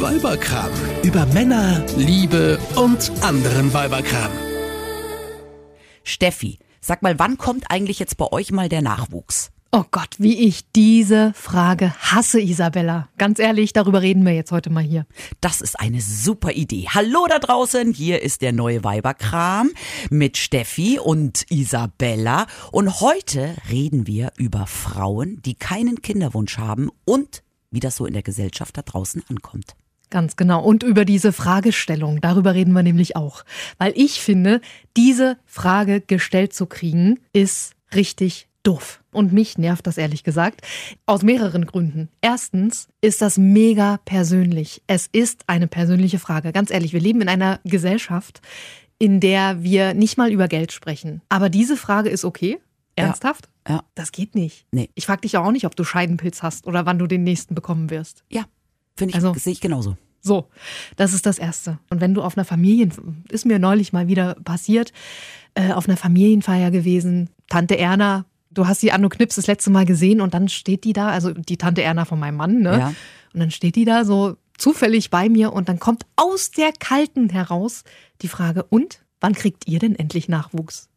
Weiberkram. Über Männer, Liebe und anderen Weiberkram. Steffi, sag mal, wann kommt eigentlich jetzt bei euch mal der Nachwuchs? Oh Gott, wie ich diese Frage hasse, Isabella. Ganz ehrlich, darüber reden wir jetzt heute mal hier. Das ist eine super Idee. Hallo da draußen, hier ist der neue Weiberkram mit Steffi und Isabella. Und heute reden wir über Frauen, die keinen Kinderwunsch haben und wie das so in der Gesellschaft da draußen ankommt. Ganz genau. Und über diese Fragestellung, darüber reden wir nämlich auch. Weil ich finde, diese Frage gestellt zu kriegen, ist richtig doof. Und mich nervt das ehrlich gesagt. Aus mehreren Gründen. Erstens ist das mega persönlich. Es ist eine persönliche Frage. Ganz ehrlich, wir leben in einer Gesellschaft, in der wir nicht mal über Geld sprechen. Aber diese Frage ist okay. Ernsthaft? Ja. Das geht nicht. Nee. Ich frage dich auch nicht, ob du Scheidenpilz hast oder wann du den nächsten bekommen wirst. Ja, finde ich, Also- sehe ich genauso. So, das ist das Erste. Und wenn du auf einer Familien, ist mir neulich mal wieder passiert, äh, auf einer Familienfeier gewesen, Tante Erna, du hast sie Anno Knips das letzte Mal gesehen und dann steht die da, also die Tante Erna von meinem Mann, ne? Ja. Und dann steht die da so zufällig bei mir und dann kommt aus der Kalten heraus die Frage, und wann kriegt ihr denn endlich Nachwuchs?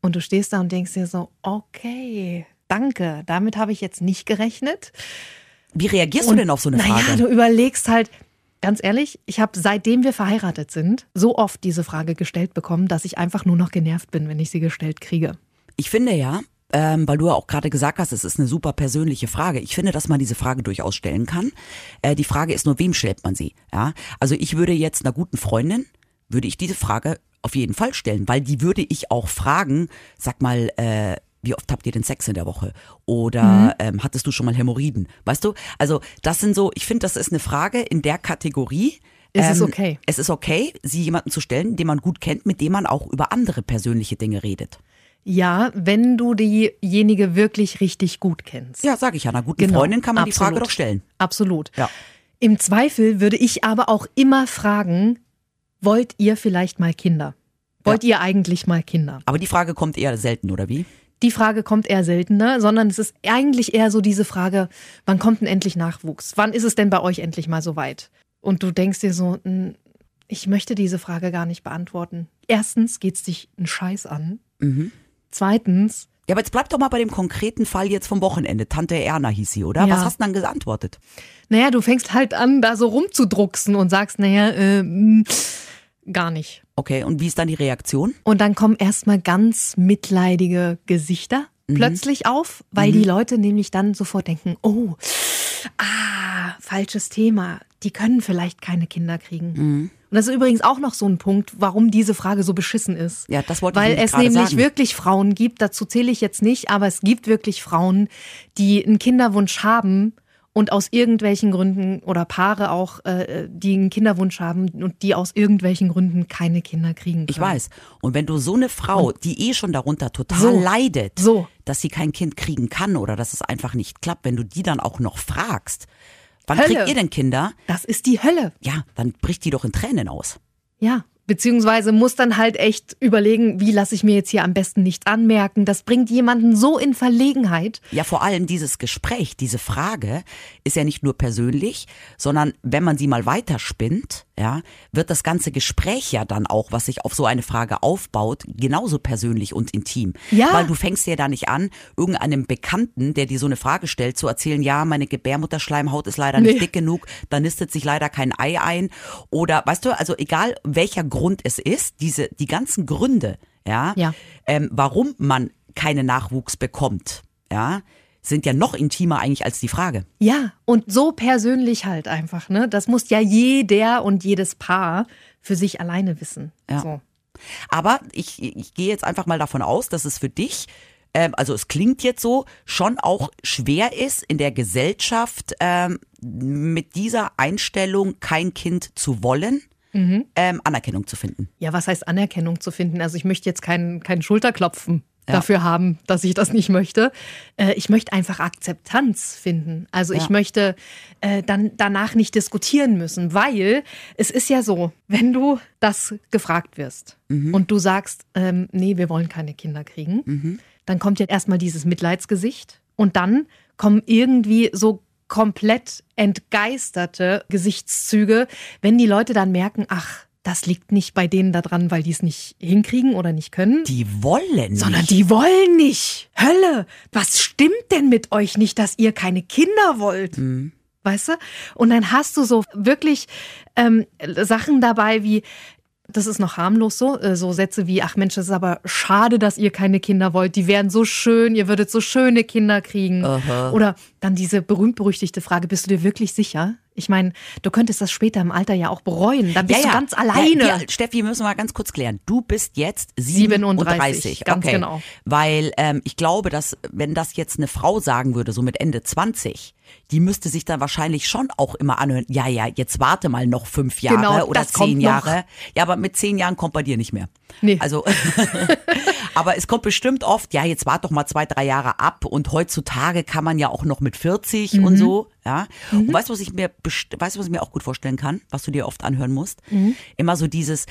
Und du stehst da und denkst dir so, okay, danke, damit habe ich jetzt nicht gerechnet. Wie reagierst du denn auf so eine Frage? du überlegst halt, ganz ehrlich, ich habe seitdem wir verheiratet sind, so oft diese Frage gestellt bekommen, dass ich einfach nur noch genervt bin, wenn ich sie gestellt kriege. Ich finde ja, ähm, weil du ja auch gerade gesagt hast, es ist eine super persönliche Frage. Ich finde, dass man diese Frage durchaus stellen kann. Äh, die Frage ist nur, wem stellt man sie? Ja, also ich würde jetzt einer guten Freundin würde ich diese Frage auf jeden Fall stellen, weil die würde ich auch fragen. Sag mal. Äh, wie oft habt ihr den Sex in der Woche? Oder Mhm. ähm, hattest du schon mal Hämorrhoiden? Weißt du? Also das sind so, ich finde, das ist eine Frage in der Kategorie. Ist es okay? Es ist okay, sie jemanden zu stellen, den man gut kennt, mit dem man auch über andere persönliche Dinge redet. Ja, wenn du diejenige wirklich richtig gut kennst. Ja, sage ich ja. Einer guten Genau, Freundin kann man die Frage absolut. doch stellen. Absolut. Ja. Im Zweifel würde ich aber auch immer fragen, wollt ihr vielleicht mal Kinder? Wollt ihr eigentlich mal Kinder? Aber die Frage kommt eher selten, oder wie? Die Frage kommt eher seltener, sondern es ist eigentlich eher so diese Frage, wann kommt denn endlich Nachwuchs? Wann ist es denn bei euch endlich mal so weit? Und du denkst dir so, "Hm, ich möchte diese Frage gar nicht beantworten. Erstens geht's dich einen Scheiß an. Mhm. Zweitens, Ja, aber jetzt bleib doch mal bei dem konkreten Fall jetzt vom Wochenende. Tante Erna hieß sie, oder? Ja. Was hast du dann geantwortet? naja, du fängst halt an, da so rumzudrucksen und sagst, naja, äh, gar nicht. Okay, und wie ist dann die Reaktion? Und dann kommen erstmal ganz mitleidige Gesichter plötzlich auf, weil die Leute nämlich dann sofort denken, oh, ah, falsches Thema. Die können vielleicht keine Kinder kriegen. Und das ist übrigens auch noch so ein Punkt, warum diese Frage so beschissen ist. Ja, das wollte ich Weil nämlich es nämlich sagen. wirklich Frauen gibt, dazu zähle ich jetzt nicht, aber es gibt wirklich Frauen, die einen Kinderwunsch haben und aus irgendwelchen Gründen oder Paare auch, äh, die einen Kinderwunsch haben und die aus irgendwelchen Gründen keine Kinder kriegen können. Ich weiß. Und wenn du so eine Frau, die eh schon darunter total So. leidet, So. dass sie kein Kind kriegen kann oder dass es einfach nicht klappt, wenn du die dann auch noch fragst, wann Hölle. kriegt ihr denn Kinder? Das ist die Hölle. Ja, dann bricht die doch in Tränen aus. Ja. Beziehungsweise muss dann halt echt überlegen, wie lasse ich mir jetzt hier am besten nichts anmerken. Das bringt jemanden so in Verlegenheit. Ja, vor allem dieses Gespräch, diese Frage ist ja nicht nur persönlich, sondern wenn man sie mal weiterspinnt, ja, wird das ganze Gespräch ja dann auch, was sich auf so eine Frage aufbaut, genauso persönlich und intim. Ja. Weil du fängst ja da nicht an, irgendeinem Bekannten, der dir so eine Frage stellt, zu erzählen, ja, meine Gebärmutterschleimhaut ist leider nicht Nee. dick genug, da nistet sich leider kein Ei ein. Oder, weißt du, also egal welcher Grund es ist, diese, die ganzen Gründe, ja, Ja. ähm, warum man keinen Nachwuchs bekommt, ja, sind ja noch intimer eigentlich als die Frage. Ja, und so persönlich halt einfach, ne? Das muss ja jeder und jedes Paar für sich alleine wissen. Ja. So. Aber ich, ich gehe jetzt einfach mal davon aus, dass es für dich, ähm, also es klingt jetzt so, schon auch schwer ist in der Gesellschaft ähm, mit dieser Einstellung kein Kind zu wollen, ähm, Anerkennung zu finden. Ja, was heißt Anerkennung zu finden? Also ich möchte jetzt keinen keinen Schulterklopfen dafür haben, dass ich das nicht möchte. Äh, ich möchte einfach Akzeptanz finden. Also ich Ja. möchte äh, dann danach nicht diskutieren müssen, weil es ist ja so, wenn du das gefragt wirst und du sagst, ähm, nee, wir wollen keine Kinder kriegen, dann kommt ja erstmal dieses Mitleidsgesicht und dann kommen irgendwie so komplett entgeisterte Gesichtszüge, wenn die Leute dann merken, ach, das liegt nicht bei denen da dran, weil die es nicht hinkriegen oder nicht können. Die wollen nicht. Sondern die wollen nicht. Hölle, was stimmt denn mit euch nicht, dass ihr keine Kinder wollt? Mhm. Weißt du? Und dann hast du so wirklich ähm, Sachen dabei wie, das ist noch harmlos so, äh, so Sätze wie, ach Mensch, das ist aber schade, dass ihr keine Kinder wollt, die wären so schön, ihr würdet so schöne Kinder kriegen. Oder dann diese berühmt-berüchtigte Frage, bist du dir wirklich sicher? Ich meine, du könntest das später im Alter ja auch bereuen. Dann bist du ganz alleine. Ja, ja, Steffi, wir müssen mal ganz kurz klären. Du bist jetzt 37, 37. ganz okay. genau. Weil ähm, ich glaube, dass wenn das jetzt eine Frau sagen würde, so mit Ende 20, die müsste sich dann wahrscheinlich schon auch immer anhören, ja, ja, jetzt warte mal noch fünf Jahre Genau, oder zehn noch. Jahre. Ja, aber mit zehn Jahren kommt bei dir nicht mehr. Nee. Also, aber es kommt bestimmt oft, ja, jetzt wart doch mal zwei, drei Jahre ab und heutzutage kann man ja auch noch mit 40 Mhm. und so, ja. Und weißt du, was ich mir, weißt du, was ich mir auch gut vorstellen kann, was du dir oft anhören musst? Mhm. Immer so dieses,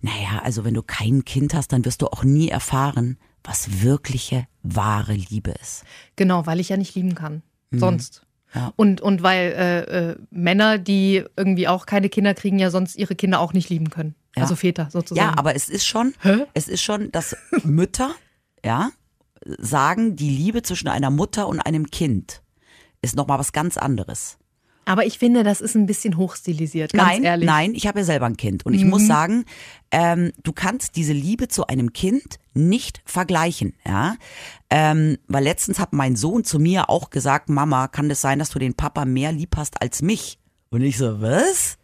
naja, also wenn du kein Kind hast, dann wirst du auch nie erfahren, was wirkliche, wahre Liebe ist. Genau, weil ich ja nicht lieben kann. Sonst. Mhm. Ja. Und, und weil äh, äh, Männer, die irgendwie auch keine Kinder kriegen, ja sonst ihre Kinder auch nicht lieben können. Ja. Also Väter sozusagen. Ja, aber es ist schon, Hä? es ist schon, dass Mütter, ja, sagen, die Liebe zwischen einer Mutter und einem Kind ist nochmal was ganz anderes. Aber ich finde, das ist ein bisschen hochstilisiert, ganz nein, ehrlich. Mhm. nein, ich habe ja selber ein Kind und ich muss sagen, ähm, du kannst diese Liebe zu einem Kind nicht vergleichen, ja, ähm, weil letztens hat mein Sohn zu mir auch gesagt, Mama, kann es sein, dass du den Papa mehr lieb hast als mich? Und ich so, was?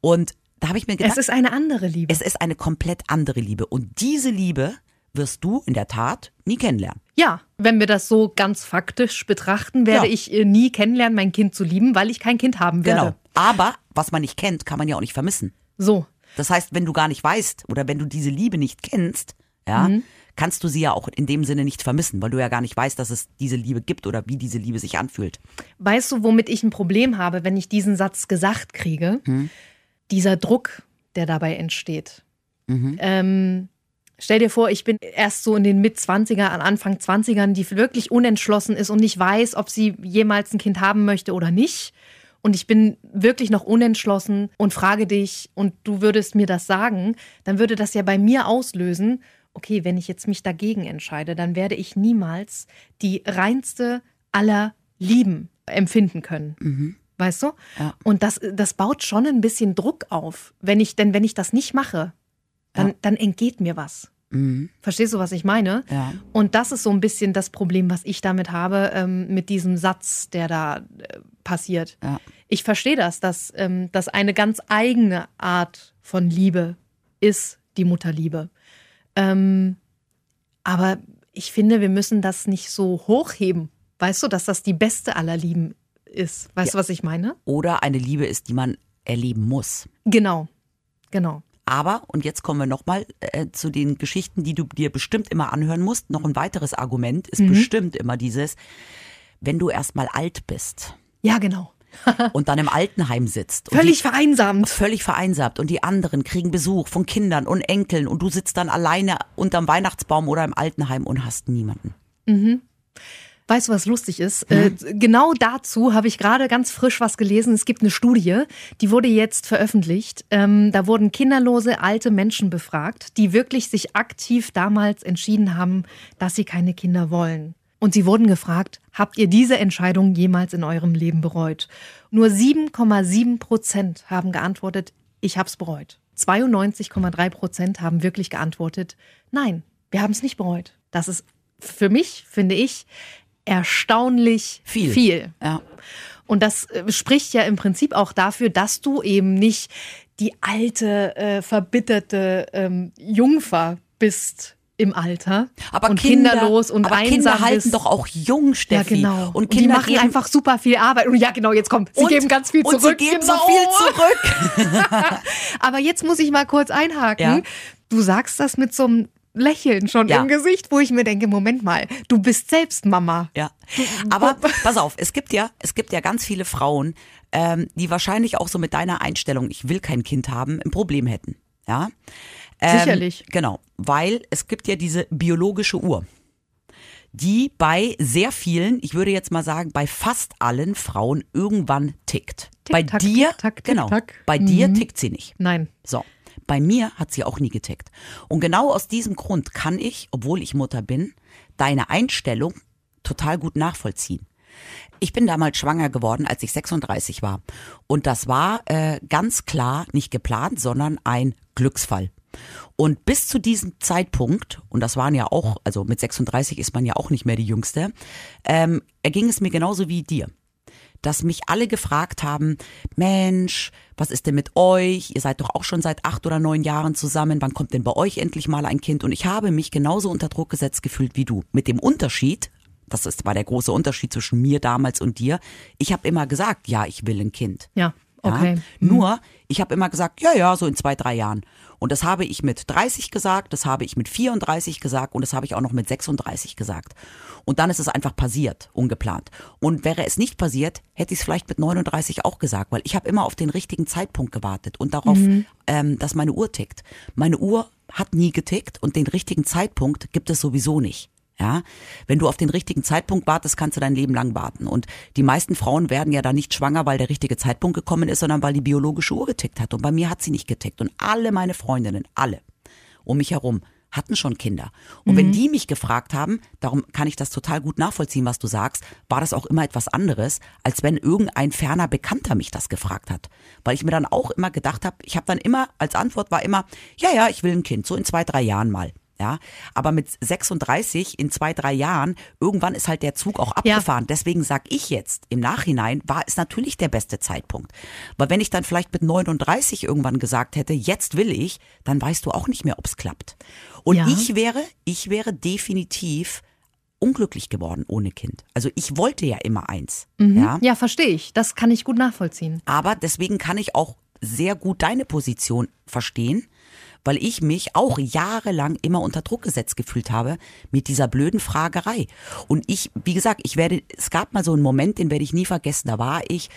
Und da habe ich mir gedacht, Es ist eine andere Liebe. es ist eine komplett andere Liebe und diese Liebe wirst du in der Tat nie kennenlernen. Ja, wenn wir das so ganz faktisch betrachten, werde Ja. ich äh, nie kennenlernen, mein Kind zu lieben, weil ich kein Kind haben werde. Genau. Aber was man nicht kennt, kann man ja auch nicht vermissen. So. Das heißt, wenn du gar nicht weißt oder wenn du diese Liebe nicht kennst, ja, Mhm. kannst du sie ja auch in dem Sinne nicht vermissen, weil du ja gar nicht weißt, dass es diese Liebe gibt oder wie diese Liebe sich anfühlt. Weißt du, womit ich ein Problem habe, wenn ich diesen Satz gesagt kriege? Hm? Dieser Druck, der dabei entsteht. Mhm. Ähm, stell dir vor, ich bin erst so in den Mit-20er, an Anfang 20ern, die wirklich unentschlossen ist und nicht weiß, ob sie jemals ein Kind haben möchte oder nicht. Und ich bin wirklich noch unentschlossen und frage dich und du würdest mir das sagen, dann würde das ja bei mir auslösen, okay, wenn ich jetzt mich dagegen entscheide, dann werde ich niemals die reinste aller Lieben empfinden können. Weißt du? Ja. Und das, das baut schon ein bisschen Druck auf. Wenn ich, denn wenn ich das nicht mache, dann, Ja. dann entgeht mir was. Mhm. Verstehst du, was ich meine? Ja. Und das ist so ein bisschen das Problem, was ich damit habe, ähm, mit diesem Satz, der da äh, passiert. Ja. Ich verstehe das, dass ähm, das eine ganz eigene Art von Liebe ist, die Mutterliebe. Ähm, aber ich finde, wir müssen das nicht so hochheben. Weißt du, dass das die beste aller Lieben ist? Weißt du, was ich meine? Oder eine Liebe ist, die man erleben muss. Genau, genau. Aber, und jetzt kommen wir nochmal äh, zu den Geschichten, die du dir bestimmt immer anhören musst. Noch ein weiteres Argument ist Mhm. bestimmt immer dieses, wenn du erstmal alt bist Ja, genau. und dann im Altenheim sitzt. und Völlig die, vereinsamt. völlig vereinsamt und die anderen kriegen Besuch von Kindern und Enkeln und du sitzt dann alleine unterm Weihnachtsbaum oder im Altenheim und hast niemanden. Weißt du, was lustig ist? Äh, genau dazu habe ich gerade ganz frisch was gelesen. Es gibt eine Studie, die wurde jetzt veröffentlicht. Ähm, da wurden kinderlose alte Menschen befragt, die wirklich sich aktiv damals entschieden haben, dass sie keine Kinder wollen. Und sie wurden gefragt, habt ihr diese Entscheidung jemals in eurem Leben bereut? Nur 7,7 Prozent haben geantwortet, ich hab's bereut. 92,3 Prozent haben wirklich geantwortet, nein, wir haben es nicht bereut. Das ist für mich, finde ich, erstaunlich Viel. viel. Ja. Und das äh, spricht ja im Prinzip auch dafür, dass du eben nicht die alte, äh, verbitterte ähm, Jungfer bist im Alter Aber und Kinder, kinderlos und aber einsam Kinder halten bist. doch auch jung, ja, Steffi. genau. Und Kinder die machen geben, einfach super viel Arbeit. Und ja, genau, jetzt kommt. Sie und, geben ganz viel und zurück. sie geben genau. so viel zurück. Aber jetzt muss ich mal kurz einhaken. Ja. Du sagst das mit so einem Lächeln schon Ja. im Gesicht, wo ich mir denke, Moment mal, du bist selbst Mama. Ja, aber pass auf, es gibt ja, es gibt ja ganz viele Frauen, ähm, die wahrscheinlich auch so mit deiner Einstellung, ich will kein Kind haben, ein Problem hätten. Ja, ähm, Sicherlich. Genau, weil es gibt ja diese biologische Uhr. die bei sehr vielen, ich würde jetzt mal sagen, bei fast allen Frauen irgendwann tickt. Tick, bei tack, dir, tick, tack, tick, genau, tack. bei dir Mhm. tickt sie nicht. Nein. So. Bei mir hat sie auch nie getickt. Und genau aus diesem Grund kann ich, obwohl ich Mutter bin, deine Einstellung total gut nachvollziehen. Ich bin damals schwanger geworden, als ich 36 war. Und das war äh, ganz klar nicht geplant, sondern ein Glücksfall. Und bis zu diesem Zeitpunkt, und das waren ja auch, also mit 36 ist man ja auch nicht mehr die Jüngste, ähm, erging es mir genauso wie dir dass mich alle gefragt haben, Mensch, was ist denn mit euch? Ihr seid doch auch schon seit acht oder neun Jahren zusammen. Wann kommt denn bei euch endlich mal ein Kind? Und ich habe mich genauso unter Druck gesetzt gefühlt wie du. Mit dem Unterschied, das ist, war der große Unterschied zwischen mir damals und dir. Ich habe immer gesagt, ja, ich will ein Kind. Ja, Ja? okay. Nur, ich habe immer gesagt, ja, ja, so in zwei, drei Jahren. Und das habe ich mit 30 gesagt, das habe ich mit 34 gesagt und das habe ich auch noch mit 36 gesagt. Und dann ist es einfach passiert, ungeplant. Und wäre es nicht passiert, hätte ich es vielleicht mit 39 auch gesagt, weil ich habe immer auf den richtigen Zeitpunkt gewartet und darauf, ähm, dass meine Uhr tickt. Meine Uhr hat nie getickt und den richtigen Zeitpunkt gibt es sowieso nicht. Ja, wenn du auf den richtigen Zeitpunkt wartest, kannst du dein Leben lang warten. Und die meisten Frauen werden ja da nicht schwanger, weil der richtige Zeitpunkt gekommen ist, sondern weil die biologische Uhr getickt hat. Und bei mir hat sie nicht getickt. Und alle meine Freundinnen, alle um mich herum, hatten schon Kinder. Und wenn die mich gefragt haben, darum kann ich das total gut nachvollziehen, was du sagst, war das auch immer etwas anderes, als wenn irgendein ferner Bekannter mich das gefragt hat. Weil ich mir dann auch immer gedacht habe, ich habe dann immer, als Antwort war immer, ja, ja, ich will ein Kind, so in zwei, drei Jahren mal. Ja, aber mit 36 in zwei, drei Jahren, irgendwann ist halt der Zug auch Ja. abgefahren. Deswegen sag ich jetzt, im Nachhinein war es natürlich der beste Zeitpunkt. Weil wenn ich dann vielleicht mit 39 irgendwann gesagt hätte, jetzt will ich, dann weißt du auch nicht mehr, ob's klappt. Und Ja. ich wäre, ich wäre definitiv unglücklich geworden ohne Kind. Also ich wollte ja immer eins. Ja. Ja, verstehe ich. Das kann ich gut nachvollziehen. Aber deswegen kann ich auch sehr gut deine Position verstehen, weil ich mich auch jahrelang immer unter Druck gesetzt gefühlt habe mit dieser blöden Fragerei. Und ich, wie gesagt, ich werde, es gab mal so einen Moment, den werde ich nie vergessen. Da war ich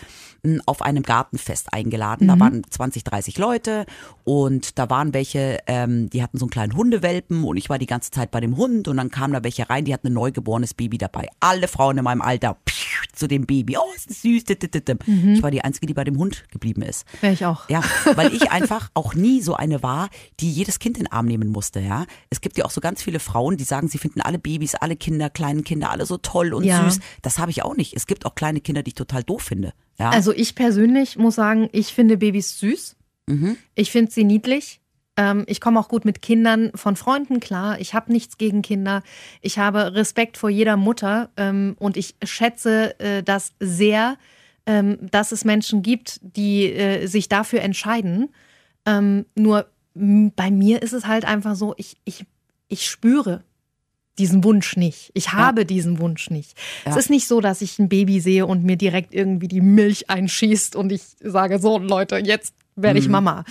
auf einem Gartenfest eingeladen. Da waren 20, 30 Leute und da waren welche, ähm, die hatten so einen kleinen Hundewelpen und ich war die ganze Zeit bei dem Hund und dann kamen da welche rein, die hatten ein neugeborenes Baby dabei. Alle Frauen in meinem Alter pfiuh, zu dem Baby. Oh, ist das süß. dit. Ich war die Einzige, die bei dem Hund geblieben ist. Wäre ich auch. Ja, weil ich einfach auch nie so eine war, die jedes Kind in den Arm nehmen musste, ja. Es gibt ja auch so ganz viele Frauen, die sagen, sie finden alle Babys, alle Kinder, kleinen Kinder, alle so toll und Ja. süß. Das habe ich auch nicht. Es gibt auch kleine Kinder, die ich total doof finde. Ja. Also ich persönlich muss sagen, ich finde Babys süß. Ich finde sie niedlich. Ähm, ich komme auch gut mit Kindern von Freunden klar. Ich habe nichts gegen Kinder. Ich habe Respekt vor jeder Mutter ähm, und ich schätze äh, das sehr, ähm, dass es Menschen gibt, die äh, sich dafür entscheiden. Nur bei mir ist es halt einfach so, ich, ich, ich spüre diesen Wunsch nicht. Ich habe diesen Wunsch nicht. Es Ja. ist nicht so, dass ich ein Baby sehe und mir direkt irgendwie die Milch einschießt und ich sage, so Leute, jetzt werde ich Mama.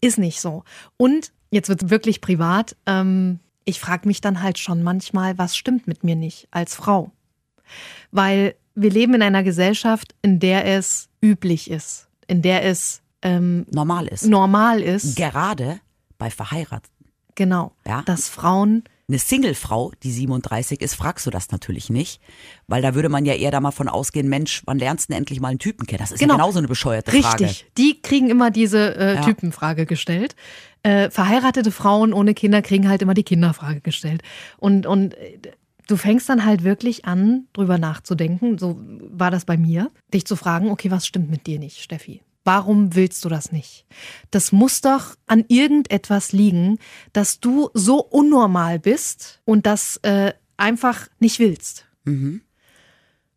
Ist nicht so. Und jetzt wird es wirklich privat. Ähm, ich frage mich dann halt schon manchmal, was stimmt mit mir nicht als Frau? Weil wir leben in einer Gesellschaft, in der es üblich ist, in der es ähm, normal ist. normal ist, Gerade bei Verheirateten. genau, Ja. dass Frauen Eine Singlefrau, die 37 ist, fragst du das natürlich nicht, weil da würde man ja eher da mal von ausgehen, Mensch, wann lernst du denn endlich mal einen Typen kennen? Das ist Genau. ja genauso eine bescheuerte Richtig, Frage. die kriegen immer diese äh, Ja. Typenfrage gestellt. Äh, verheiratete Frauen ohne Kinder kriegen halt immer die Kinderfrage gestellt. Und, und äh, du fängst dann halt wirklich an, drüber nachzudenken, so war das bei mir, dich zu fragen, okay, was stimmt mit dir nicht, Steffi? Warum willst du das nicht? Das muss doch an irgendetwas liegen, dass du so unnormal bist und das äh, einfach nicht willst.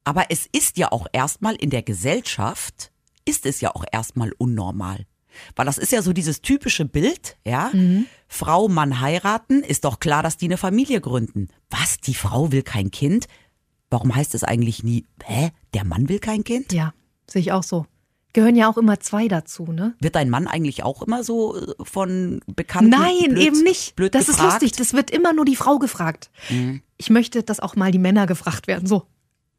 Aber es ist ja auch erstmal in der Gesellschaft, ist es ja auch erstmal unnormal. Weil das ist ja so dieses typische Bild, ja. Frau, Mann heiraten, ist doch klar, dass die eine Familie gründen. Was? Die Frau will kein Kind? Warum heißt es eigentlich nie, hä? Der Mann will kein Kind? Ja, sehe ich auch so. Gehören ja auch immer zwei dazu, ne? Wird dein Mann eigentlich auch immer so äh, von Bekannten Nein, blöd, eben nicht. blöd das gefragt? Mhm. ist lustig. Das wird immer nur die Frau gefragt. Ich möchte, dass auch mal die Männer gefragt werden. So.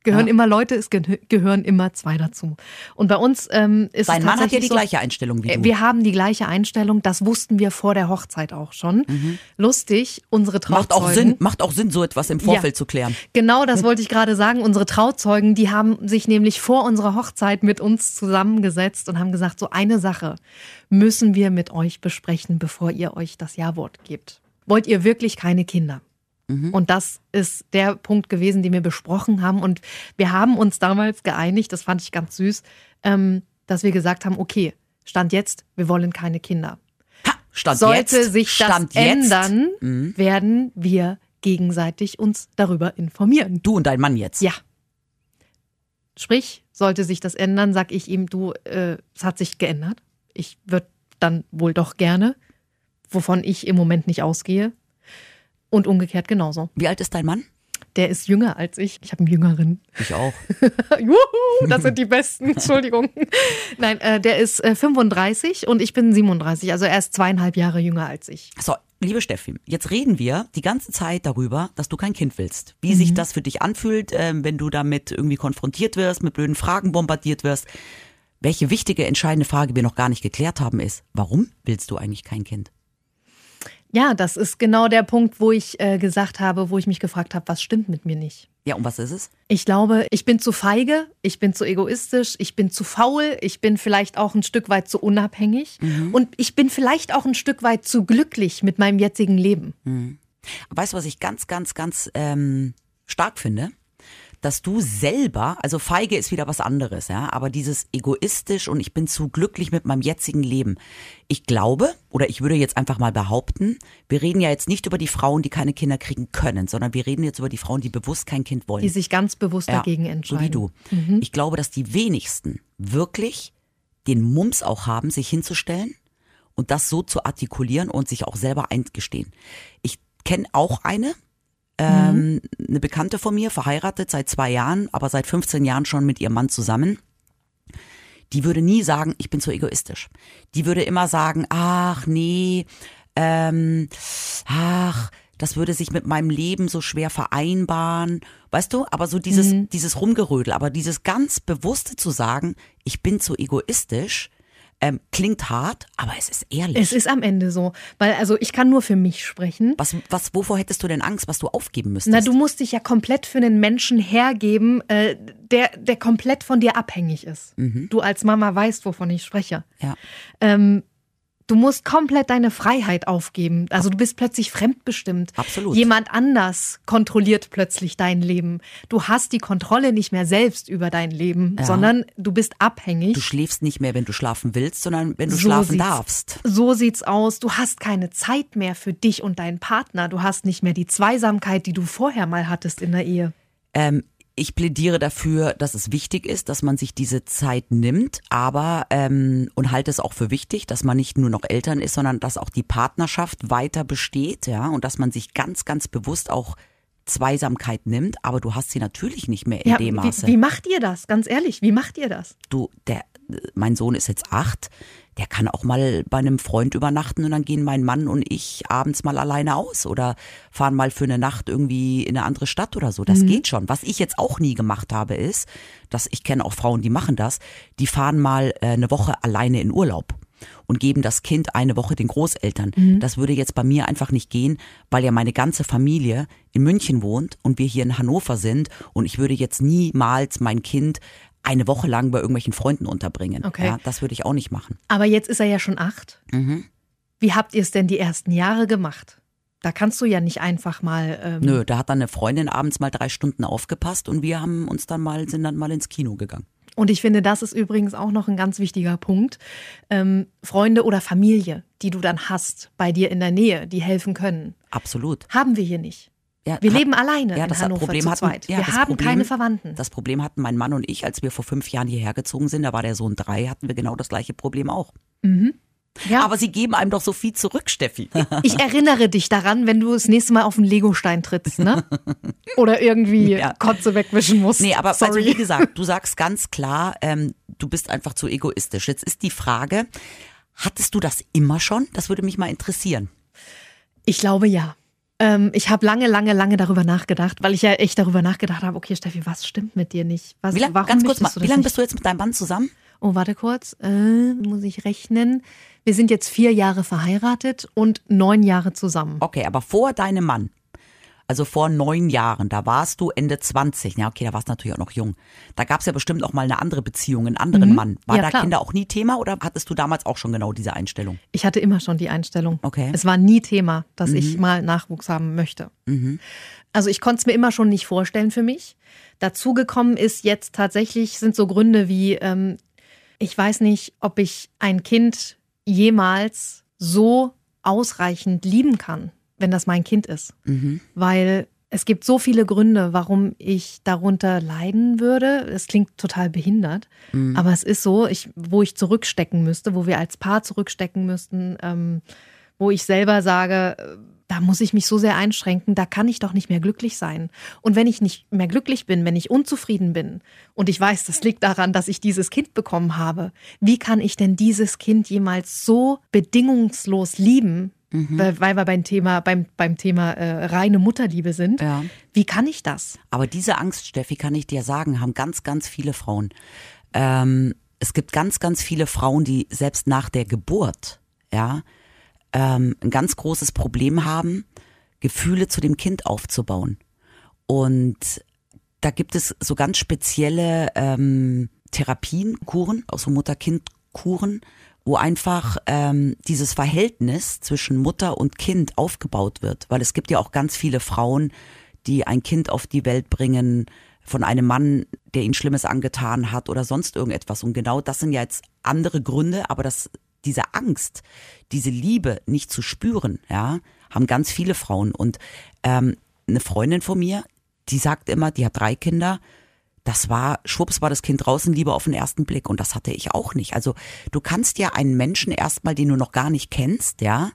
Gehören Ja. immer Leute, es ge gehören immer zwei dazu. Und bei uns ähm, ist Dein es Mann hat ja die so, gleiche Einstellung wie äh, du. Wir haben die gleiche Einstellung, das wussten wir vor der Hochzeit auch schon. Lustig, unsere Trauzeugen. Mhm. Macht auch Sinn, macht auch Sinn, so etwas im Vorfeld zu klären. Genau, das wollte ich gerade sagen. Unsere Trauzeugen, die haben sich nämlich vor unserer Hochzeit mit uns zusammengesetzt und haben gesagt, so eine Sache müssen wir mit euch besprechen, bevor ihr euch das Ja-Wort gebt. Wollt ihr wirklich keine Kinder? Und das ist der Punkt gewesen, den wir besprochen haben. Und wir haben uns damals geeinigt, das fand ich ganz süß, ähm, dass wir gesagt haben, okay, Stand jetzt, wir wollen keine Kinder. Ha, Stand Sollte jetzt, sich das Stand ändern, Mhm. werden wir gegenseitig uns darüber informieren. Du und dein Mann jetzt. Ja. Sprich, sollte sich das ändern, sag ich ihm, du, äh, es hat sich geändert. Ich würde dann wohl doch gerne, wovon ich im Moment nicht ausgehe. Und umgekehrt genauso. Wie alt ist dein Mann? Der ist jünger als ich. Ich habe einen Jüngeren. Ich auch. Juhu, das sind die Besten. Entschuldigung. Nein, äh, der ist äh, 35 und ich bin 37. Also er ist zweieinhalb Jahre jünger als ich. So, liebe Steffi, jetzt reden wir die ganze Zeit darüber, dass du kein Kind willst. Wie sich das für dich anfühlt, ähm, wenn du damit irgendwie konfrontiert wirst, mit blöden Fragen bombardiert wirst. Welche wichtige, entscheidende Frage wir noch gar nicht geklärt haben, ist, warum willst du eigentlich kein Kind? Ja, das ist genau der Punkt, wo ich äh, gesagt habe, wo ich mich gefragt habe, was stimmt mit mir nicht. Ja, und was ist es? Ich glaube, ich bin zu feige, ich bin zu egoistisch, ich bin zu faul, ich bin vielleicht auch ein Stück weit zu unabhängig und ich bin vielleicht auch ein Stück weit zu glücklich mit meinem jetzigen Leben. Weißt du, was ich ganz, ganz, ganz ähm, stark finde? Dass du selber, also feige ist wieder was anderes, ja, aber dieses egoistisch und ich bin zu glücklich mit meinem jetzigen Leben. Ich glaube, oder ich würde jetzt einfach mal behaupten, wir reden ja jetzt nicht über die Frauen, die keine Kinder kriegen können, sondern wir reden jetzt über die Frauen, die bewusst kein Kind wollen. Die sich ganz bewusst dagegen So entscheiden. wie du. Ich glaube, dass die wenigsten wirklich den Mums auch haben, sich hinzustellen und das so zu artikulieren und sich auch selber eingestehen. Ich kenne auch eine, ähm, eine Bekannte von mir, verheiratet seit zwei Jahren, aber seit 15 Jahren schon mit ihrem Mann zusammen. Die würde nie sagen, ich bin zu egoistisch. Die würde immer sagen, ach nee, ähm, ach, das würde sich mit meinem Leben so schwer vereinbaren. Weißt du, aber so dieses, dieses Rumgerödel, aber dieses ganz bewusste zu sagen, ich bin zu egoistisch, ähm, klingt hart, aber es ist ehrlich. Es ist am Ende so, weil also ich kann nur für mich sprechen. was, was, wovor hättest du denn Angst, was du aufgeben müsstest? Na, du musst dich ja komplett für einen Menschen hergeben, äh, der, der komplett von dir abhängig ist. Du als Mama weißt, wovon ich spreche. ja. Ähm, du musst komplett deine Freiheit aufgeben. Also du bist plötzlich fremdbestimmt. Absolut. Jemand anders kontrolliert plötzlich dein Leben. Du hast die Kontrolle nicht mehr selbst über dein Leben, Ja. sondern du bist abhängig. Du schläfst nicht mehr, wenn du schlafen willst, sondern wenn du So schlafen darfst. So sieht's aus. Du hast keine Zeit mehr für dich und deinen Partner. Du hast nicht mehr die Zweisamkeit, die du vorher mal hattest in der Ehe. Ähm, ich plädiere dafür, dass es wichtig ist, dass man sich diese Zeit nimmt, aber ähm, und halte es auch für wichtig, dass man nicht nur noch Eltern ist, sondern dass auch die Partnerschaft weiter besteht, ja, und dass man sich ganz, ganz bewusst auch Zweisamkeit nimmt, aber du hast sie natürlich nicht mehr in Ja, dem Maße. wie, wie macht ihr das? Ganz ehrlich, wie macht ihr das? du, der, mein Sohn ist jetzt acht, der kann auch mal bei einem Freund übernachten und dann gehen mein Mann und ich abends mal alleine aus oder fahren mal für eine Nacht irgendwie in eine andere Stadt oder so. Das geht schon. Was ich jetzt auch nie gemacht habe, ist, dass ich kenne auch Frauen, die machen das, die fahren mal äh, eine Woche alleine in Urlaub und geben das Kind eine Woche den Großeltern. Das würde jetzt bei mir einfach nicht gehen, weil ja meine ganze Familie in München wohnt und wir hier in Hannover sind und ich würde jetzt niemals mein Kind eine Woche lang bei irgendwelchen Freunden unterbringen. Okay. Ja, das würde ich auch nicht machen. Aber jetzt ist er ja schon acht. Mhm. Wie habt ihr es denn die ersten Jahre gemacht? Da kannst du ja nicht einfach mal. Ähm, Nö, da hat dann eine Freundin abends mal drei Stunden aufgepasst und wir haben uns dann mal, sind dann mal ins Kino gegangen. Und ich finde, das ist übrigens auch noch ein ganz wichtiger Punkt. Ähm, Freunde oder Familie, die du dann hast bei dir in der Nähe, die helfen können. Absolut. Haben wir hier nicht. Ja, Wir hat- leben alleine ja, in das Hannover Problem zu hatten, zweit. Ja, wir haben Problem, keine Verwandten. Das Problem hatten mein Mann und ich, als wir vor fünf Jahren hierher gezogen sind, da war der Sohn drei, hatten wir genau das gleiche Problem auch. Ja, Aber sie geben einem doch so viel zurück, Steffi. ich erinnere dich daran, wenn du das nächste Mal auf den Legostein trittst, ne? Oder irgendwie Ja. Kotze wegwischen musst. Nee, aber also, wie gesagt, du sagst ganz klar, ähm, du bist einfach zu egoistisch. Jetzt ist die Frage, hattest du das immer schon? Das würde mich mal interessieren. Ich glaube ja. Ähm, ich habe lange, lange, lange darüber nachgedacht, weil ich ja echt darüber nachgedacht habe, okay, Steffi, was stimmt mit dir nicht? Was, Wie ganz kurz mal, du wie lange bist du jetzt mit deinem Mann zusammen? Oh, warte kurz. Äh, muss ich rechnen. Wir sind jetzt vier Jahre verheiratet und neun Jahre zusammen. Okay, aber vor deinem Mann, also vor neun Jahren, da warst du Ende 20. Ja, okay, da warst du natürlich auch noch jung. Da gab es ja bestimmt auch mal eine andere Beziehung, einen anderen Mann. War Mhm. Ja, da klar. Kinder auch nie Thema oder hattest du damals auch schon genau diese Einstellung? Ich hatte immer schon die Einstellung. Okay. Es war nie Thema, dass ich mal Nachwuchs haben möchte. Also ich konnte es mir immer schon nicht vorstellen für mich. Dazu gekommen ist jetzt tatsächlich, sind so Gründe wie, ähm, ich weiß nicht, ob ich ein Kind jemals so ausreichend lieben kann, wenn das mein Kind ist. Weil es gibt so viele Gründe, warum ich darunter leiden würde. Es klingt total behindert, aber es ist so, ich, wo ich zurückstecken müsste, wo wir als Paar zurückstecken müssten, ähm, wo ich selber sage, äh, da muss ich mich so sehr einschränken, da kann ich doch nicht mehr glücklich sein. Und wenn ich nicht mehr glücklich bin, wenn ich unzufrieden bin und ich weiß, das liegt daran, dass ich dieses Kind bekommen habe, wie kann ich denn dieses Kind jemals so bedingungslos lieben? Weil, weil wir beim Thema, beim, beim Thema äh, reine Mutterliebe sind. Ja. Wie kann ich das? Aber diese Angst, Steffi, kann ich dir sagen, haben ganz, ganz viele Frauen. Ähm, es gibt ganz, ganz viele Frauen, die selbst nach der Geburt, ja, ähm, ein ganz großes Problem haben, Gefühle zu dem Kind aufzubauen. Und da gibt es so ganz spezielle ähm, Therapien, Kuren, auch so Mutter-Kind-Kuren, wo einfach ähm, dieses Verhältnis zwischen Mutter und Kind aufgebaut wird. Weil es gibt ja auch ganz viele Frauen, die ein Kind auf die Welt bringen von einem Mann, der ihnen Schlimmes angetan hat oder sonst irgendetwas. Und genau das sind ja jetzt andere Gründe, aber das, diese Angst, diese Liebe nicht zu spüren, ja, haben ganz viele Frauen. Und ähm, eine Freundin von mir, die sagt immer, die hat drei Kinder, das war, schwupps war das Kind draußen, Liebe auf den ersten Blick. Und das hatte ich auch nicht. Also du kannst ja einen Menschen erstmal, den du noch gar nicht kennst, ja,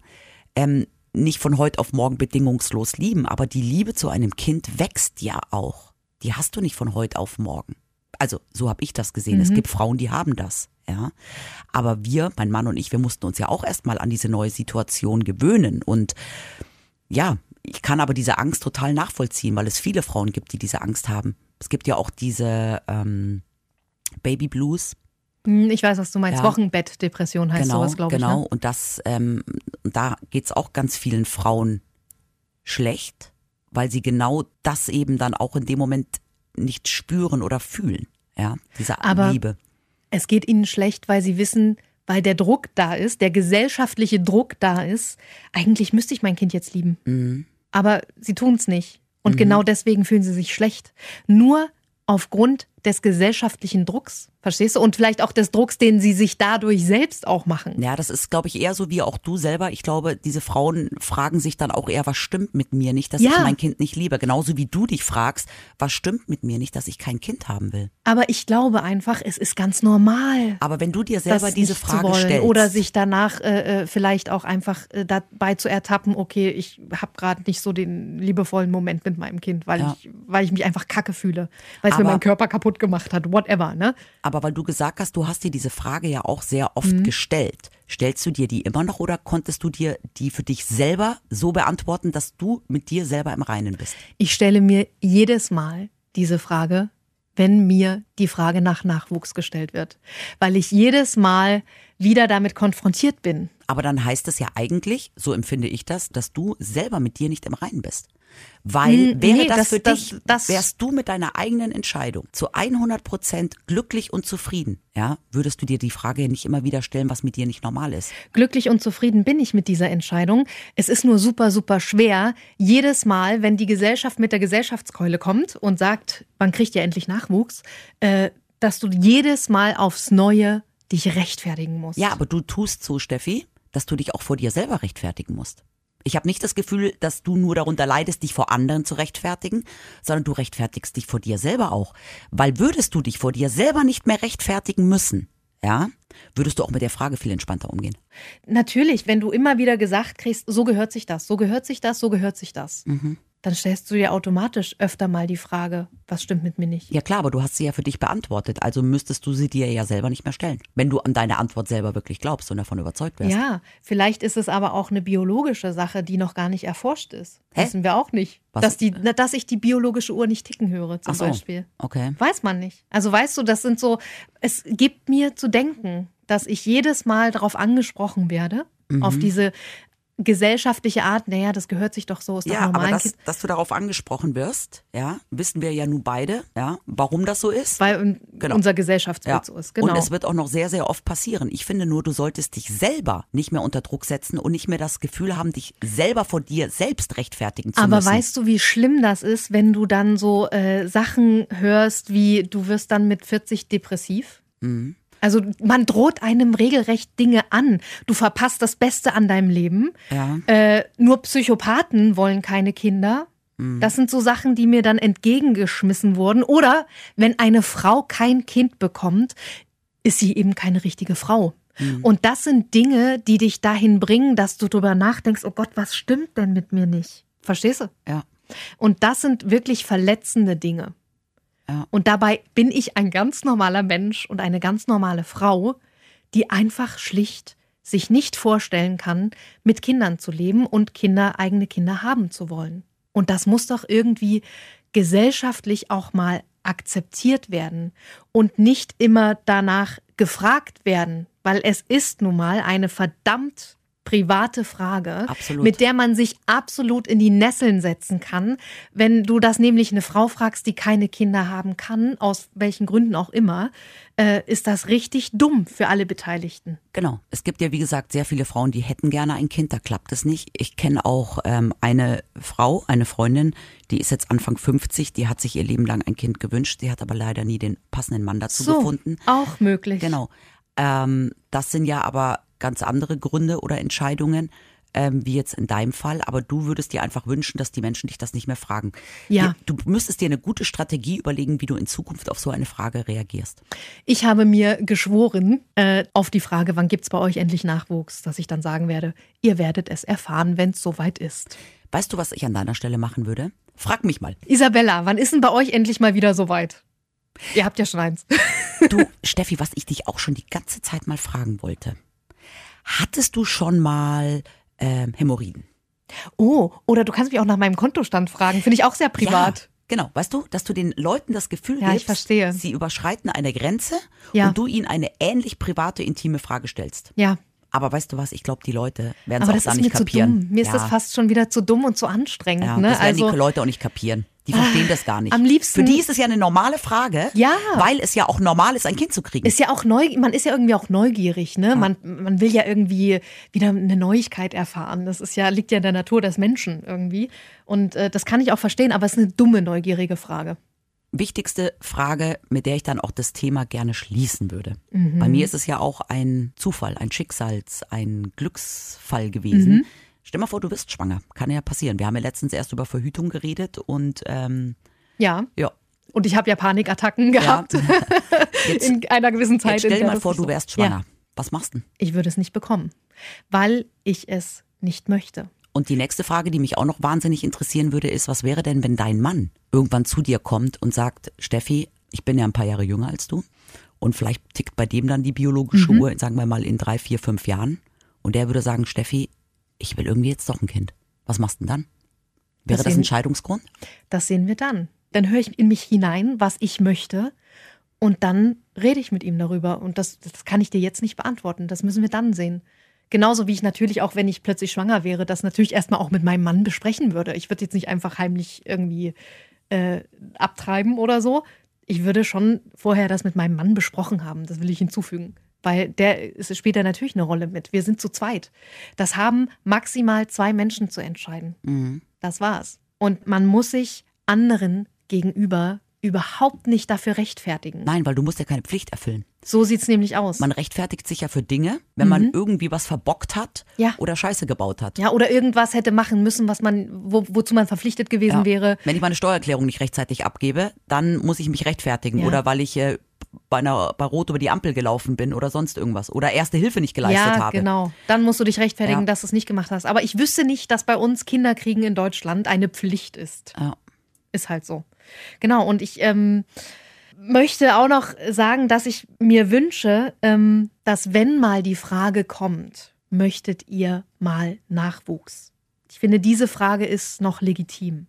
ähm, nicht von heute auf morgen bedingungslos lieben. Aber die Liebe zu einem Kind wächst ja auch. Die hast du nicht von heute auf morgen. Also so habe ich das gesehen. Es gibt Frauen, die haben das, ja. Aber wir, mein Mann und ich, wir mussten uns ja auch erstmal an diese neue Situation gewöhnen. Und ja, ich kann aber diese Angst total nachvollziehen, weil es viele Frauen gibt, die diese Angst haben. Es gibt ja auch diese ähm, Baby Blues. Hm, Ich weiß, was du meinst. Ja. Wochenbettdepression heißt genau, sowas, glaube ich. genau. Ne? Und das, ähm, da geht's auch ganz vielen Frauen schlecht, weil sie genau das eben dann auch in dem Moment nicht spüren oder fühlen. Ja, diese Aber- Liebe. Es geht ihnen schlecht, weil sie wissen, weil der Druck da ist, der gesellschaftliche Druck da ist. Eigentlich müsste ich mein Kind jetzt lieben. Mhm. Aber sie tun es nicht. Und genau deswegen fühlen sie sich schlecht. Nur aufgrund des gesellschaftlichen Drucks. Verstehst du? Und vielleicht auch des Drucks, den sie sich dadurch selbst auch machen. Ja, das ist, glaube ich, eher so wie auch du selber. Ich glaube, diese Frauen fragen sich dann auch eher, was stimmt mit mir nicht, dass Ja. ich mein Kind nicht liebe. Genauso wie du dich fragst, was stimmt mit mir nicht, dass ich kein Kind haben will. Aber ich glaube einfach, es ist ganz normal. Aber wenn du dir selber diese Frage stellst. oder sich danach äh, äh, vielleicht auch einfach äh, dabei zu ertappen, okay, ich habe gerade nicht so den liebevollen Moment mit meinem Kind, weil Ja. ich weil ich mich einfach kacke fühle, weil es mir meinen Körper kaputt gemacht hat, whatever, ne? Aber weil du gesagt hast, du hast dir diese Frage ja auch sehr oft gestellt. Stellst du dir die immer noch oder konntest du dir die für dich selber so beantworten, dass du mit dir selber im Reinen bist? Ich stelle mir jedes Mal diese Frage, wenn mir die Frage nach Nachwuchs gestellt wird, weil ich jedes Mal wieder damit konfrontiert bin. Aber dann heißt es ja eigentlich, so empfinde ich das, dass du selber mit dir nicht im Reinen bist. Weil wäre nee, das, das- für das- dich, das- wärst du mit deiner eigenen Entscheidung zu 100 Prozent glücklich und zufrieden, ja, würdest du dir die Frage nicht immer wieder stellen, was mit dir nicht normal ist. Glücklich und zufrieden bin ich mit dieser Entscheidung. Es ist nur super, super schwer, jedes Mal, wenn die Gesellschaft mit der Gesellschaftskeule kommt und sagt, man kriegt ja endlich Nachwuchs, äh, dass du jedes Mal aufs Neue dich rechtfertigen musst. Ja, aber du tust so, Steffi, dass du dich auch vor dir selber rechtfertigen musst. Ich habe nicht das Gefühl, dass du nur darunter leidest, dich vor anderen zu rechtfertigen, sondern du rechtfertigst dich vor dir selber auch. Weil würdest du dich vor dir selber nicht mehr rechtfertigen müssen, ja, würdest du auch mit der Frage viel entspannter umgehen. Natürlich, wenn du immer wieder gesagt kriegst, so gehört sich das, so gehört sich das, so gehört sich das. Dann stellst du dir automatisch öfter mal die Frage, was stimmt mit mir nicht? Ja klar, aber du hast sie ja für dich beantwortet, also müsstest du sie dir ja selber nicht mehr stellen, wenn du an deine Antwort selber wirklich glaubst und davon überzeugt wärst. Ja, vielleicht ist es aber auch eine biologische Sache, die noch gar nicht erforscht ist. Hä? Wissen wir auch nicht. Was? Dass, die, dass ich die biologische Uhr nicht ticken höre, zum so. Beispiel. Okay. Weiß man nicht. Also weißt du, das sind so, es gibt mir zu denken, dass ich jedes Mal darauf angesprochen werde, Mhm. auf diese gesellschaftliche Art, naja, das gehört sich doch so, ist doch Ja, normal. aber ein dass, du darauf angesprochen wirst, ja, wissen wir ja nun beide, ja, warum das so ist. weil Genau. unser Gesellschaftsbild Ja. so ist. Genau. Und es wird auch noch sehr, sehr oft passieren. Ich finde nur, du solltest dich selber nicht mehr unter Druck setzen und nicht mehr das Gefühl haben, dich selber vor dir selbst rechtfertigen zu Aber müssen. weißt du, wie schlimm das ist, wenn du dann so äh, Sachen hörst, wie du wirst dann mit 40 depressiv? Mhm. Also man droht einem regelrecht Dinge an. Du verpasst das Beste an deinem Leben. Ja. Äh, nur Psychopathen wollen keine Kinder. Mhm. Das sind so Sachen, die mir dann entgegengeschmissen wurden. Oder wenn eine Frau kein Kind bekommt, ist sie eben keine richtige Frau. Mhm. Und das sind Dinge, die dich dahin bringen, dass du drüber nachdenkst, oh Gott, was stimmt denn mit mir nicht? Verstehst du? Ja. Und das sind wirklich verletzende Dinge. Und dabei bin ich ein ganz normaler Mensch und eine ganz normale Frau, die einfach schlicht sich nicht vorstellen kann, mit Kindern zu leben und Kinder, eigene Kinder haben zu wollen. Und das muss doch irgendwie gesellschaftlich auch mal akzeptiert werden und nicht immer danach gefragt werden, weil es ist nun mal eine verdammt private Frage, Absolut. mit der man sich absolut in die Nesseln setzen kann. Wenn du das nämlich eine Frau fragst, die keine Kinder haben kann, aus welchen Gründen auch immer, äh, ist das richtig dumm für alle Beteiligten. Genau. Es gibt ja, wie gesagt, sehr viele Frauen, die hätten gerne ein Kind, da klappt es nicht. Ich kenne auch ähm, eine Frau, eine Freundin, die ist jetzt Anfang 50, die hat sich ihr Leben lang ein Kind gewünscht, sie hat aber leider nie den passenden Mann dazu So, gefunden. auch möglich. Genau. Ähm, das sind ja aber ganz andere Gründe oder Entscheidungen, ähm, wie jetzt in deinem Fall. Aber du würdest dir einfach wünschen, dass die Menschen dich das nicht mehr fragen. Ja. Du müsstest dir eine gute Strategie überlegen, wie du in Zukunft auf so eine Frage reagierst. Ich habe mir geschworen äh, auf die Frage, wann gibt's bei euch endlich Nachwuchs, dass ich dann sagen werde, ihr werdet es erfahren, wenn es soweit ist. Weißt du, was ich an deiner Stelle machen würde? Frag mich mal. Isabella, wann ist denn bei euch endlich mal wieder soweit? Ihr habt ja schon eins. Du, Steffi, was ich dich auch schon die ganze Zeit mal fragen wollte. Hattest du schon mal ähm, Hämorrhoiden? Oh, oder du kannst mich auch nach meinem Kontostand fragen. Finde ich auch sehr privat. Ja, genau. Weißt du, dass du den Leuten das Gefühl Ja, ich gibst, verstehe. sie überschreiten eine Grenze Ja. und du ihnen eine ähnlich private, intime Frage stellst. Ja. Aber weißt du was, ich glaube, die Leute werden es auch ist nicht kapieren. Mir ist ja. das fast schon wieder zu dumm und zu anstrengend. ja, ne? das werden also, die Leute auch nicht kapieren. Die verstehen das gar nicht. am liebsten- Für die ist es ja eine normale Frage, Ja. weil es ja auch normal ist, ein Kind zu kriegen. ist ja auch neu, man ist ja irgendwie auch neugierig, ne? Man, man will ja irgendwie wieder eine Neuigkeit erfahren. Das ist ja, liegt ja in der Natur des Menschen irgendwie. Und äh, das kann ich auch verstehen, aber es ist eine dumme, neugierige Frage. Wichtigste Frage, mit der ich dann auch das Thema gerne schließen würde. Mhm. Bei mir ist es ja auch ein Zufall, ein Schicksals-, ein Glücksfall gewesen. Mhm. Stell mal vor, du bist schwanger. Kann ja passieren. Wir haben ja letztens erst über Verhütung geredet und ähm, Ja. ja. Und ich habe ja Panikattacken gehabt Jetzt, in einer gewissen Zeit. stell dir mal vor, du wärst schwanger. Ja, Was machst du? denn? ich würde es nicht bekommen, weil ich es nicht möchte. Und die nächste Frage, die mich auch noch wahnsinnig interessieren würde, ist, was wäre denn, wenn dein Mann irgendwann zu dir kommt und sagt, Steffi, ich bin ja ein paar Jahre jünger als du und vielleicht tickt bei dem dann die biologische Mhm. Uhr, sagen wir mal in drei, vier, fünf Jahren und der würde sagen, Steffi, ich will irgendwie jetzt doch ein Kind. Was machst du denn dann? Wäre Das das sehen- ein Scheidungsgrund? Das sehen wir dann. Dann höre ich in mich hinein, was ich möchte. Und dann rede ich mit ihm darüber. Und das, das kann ich dir jetzt nicht beantworten. Das müssen wir dann sehen. Genauso wie ich natürlich auch, wenn ich plötzlich schwanger wäre, das natürlich erstmal auch mit meinem Mann besprechen würde. Ich würde jetzt nicht einfach heimlich irgendwie äh, abtreiben oder so. Ich würde schon vorher das mit meinem Mann besprochen haben. Das will ich hinzufügen. Weil der ist, spielt da natürlich eine Rolle mit. Wir sind zu zweit. Das haben maximal zwei Menschen zu entscheiden. Das war's. Und man muss sich anderen gegenüber überhaupt nicht dafür rechtfertigen. Nein, weil du musst ja keine Pflicht erfüllen. So sieht's nämlich aus. Man rechtfertigt sich ja für Dinge, wenn man irgendwie was verbockt hat Mhm. Ja. oder Scheiße gebaut hat. ja, oder irgendwas hätte machen müssen, was man, wo, wozu man verpflichtet gewesen Ja. wäre. Wenn ich meine Steuererklärung nicht rechtzeitig abgebe, dann muss ich mich rechtfertigen. Ja. Oder weil ich äh, bei, einer, bei Rot über die Ampel gelaufen bin oder sonst irgendwas oder Erste Hilfe nicht geleistet ja, habe. genau. Dann musst du dich rechtfertigen, dass du es nicht gemacht hast. Aber ich wüsste nicht, dass bei uns Kinderkriegen in Deutschland eine Pflicht ist. Ja. Ist halt so. Genau, und ich ähm, möchte auch noch sagen, dass ich mir wünsche, ähm, dass wenn mal die Frage kommt, möchtet ihr mal Nachwuchs? Ich finde, diese Frage ist noch legitim.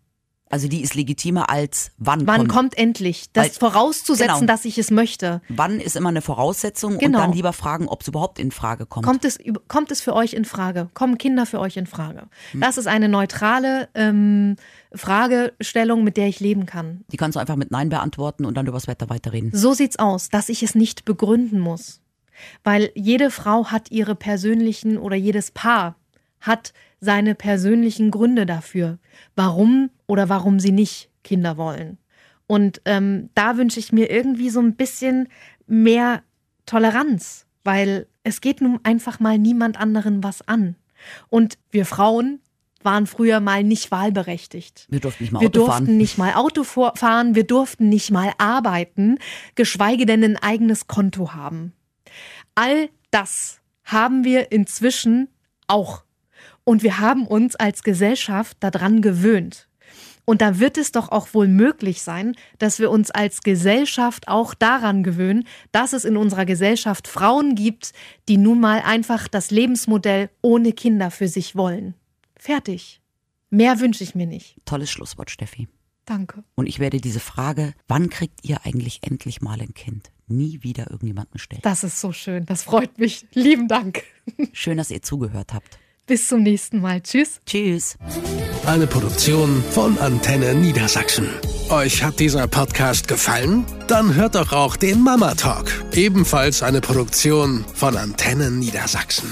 Also die ist legitimer als wann, Wann kommt. kommt endlich? Das Weil- vorauszusetzen, genau. dass ich es möchte. Wann ist immer eine Voraussetzung Genau. und dann lieber fragen, ob es überhaupt in Frage kommt. Kommt es, kommt es für euch in Frage? Kommen Kinder für euch in Frage? Hm. Das ist eine neutrale ähm, Fragestellung, mit der ich leben kann. Die kannst du einfach mit Nein beantworten und dann übers Wetter weiterreden. So sieht's aus, dass ich es nicht begründen muss. Weil jede Frau hat ihre persönlichen oder jedes Paar hat seine persönlichen Gründe dafür, warum oder warum sie nicht Kinder wollen. Und ähm, da wünsche ich mir irgendwie so ein bisschen mehr Toleranz, weil es geht nun einfach mal niemand anderen was an. Und wir Frauen waren früher mal nicht wahlberechtigt. Wir durften nicht mal Wir Auto durften fahren. nicht mal Auto fahren, wir durften nicht mal arbeiten, geschweige denn ein eigenes Konto haben. All das haben wir inzwischen auch. Und wir haben uns als Gesellschaft daran gewöhnt. Und da wird es doch auch wohl möglich sein, dass wir uns als Gesellschaft auch daran gewöhnen, dass es in unserer Gesellschaft Frauen gibt, die nun mal einfach das Lebensmodell ohne Kinder für sich wollen. Fertig. Mehr wünsche ich mir nicht. Tolles Schlusswort, Steffi. Danke. Und ich werde diese Frage, wann kriegt ihr eigentlich endlich mal ein Kind, nie wieder irgendjemandem stellen. Das ist so schön. Das freut mich. Lieben Dank. Schön, dass ihr zugehört habt. Bis zum nächsten Mal. Tschüss. Tschüss. Eine Produktion von Antenne Niedersachsen. Euch hat dieser Podcast gefallen? Dann hört doch auch den Mama Talk, ebenfalls eine Produktion von Antenne Niedersachsen.